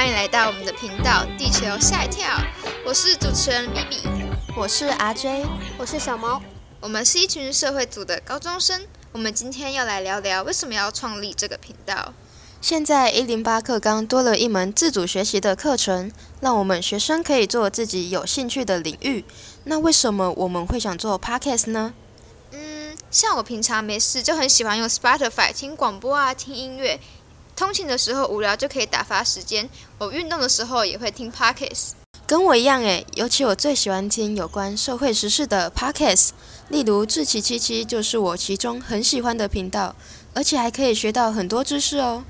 欢迎来到我们的频道《地球吓一跳》，我是主持人 B B，我是 R J，我是小毛，我们是一群社会组的高中生。我们今天要来聊聊为什么要创立这个频道。现在一零八课纲多了一门自主学习的课程，让我们学生可以做自己有兴趣的领域。那为什么我们会想做 Podcast 呢？嗯，像我平常没事就很喜欢用 Spotify 听广播啊，听音乐。通勤的时候无聊就可以打发时间，我运动的时候也会听 Podcast。跟我一样诶，尤其我最喜欢听有关社会时事的 Podcast，例如志奇七七就是我其中很喜欢的频道，而且还可以学到很多知识哦。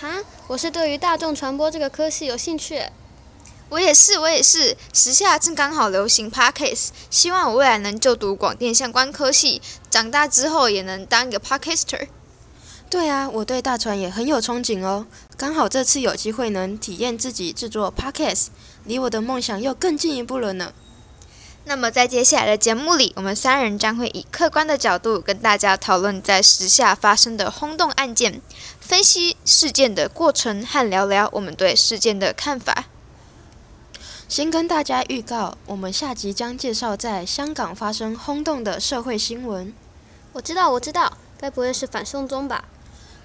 哈，我是对于大众传播这个科系有兴趣。我也是，我也是。时下正刚好流行 Podcast，希望我未来能就读广电相关科系，长大之后也能当一个 Podcaster。对啊，我对大船也很有憧憬哦。刚好这次有机会能体验自己制作 podcast，离我的梦想又更进一步了呢。那么在接下来的节目里，我们三人将会以客观的角度跟大家讨论在时下发生的轰动案件，分析事件的过程和聊聊我们对事件的看法。先跟大家预告，我们下集将介绍在香港发生轰动的社会新闻。我知道，我知道，该不会是反送中吧？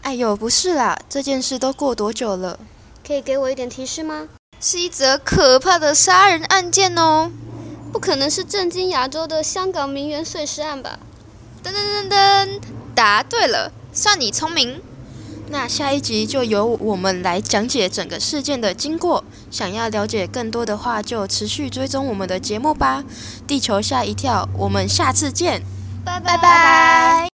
哎呦，不是啦，这件事都过多久了？可以给我一点提示吗？是一则可怕的杀人案件哦！不可能是震惊亚洲的香港名媛碎尸案吧？噔噔噔噔，答对了，算你聪明。那下一集就由我们来讲解整个事件的经过。想要了解更多的话，就持续追踪我们的节目吧。地球吓一跳，我们下次见，拜拜拜。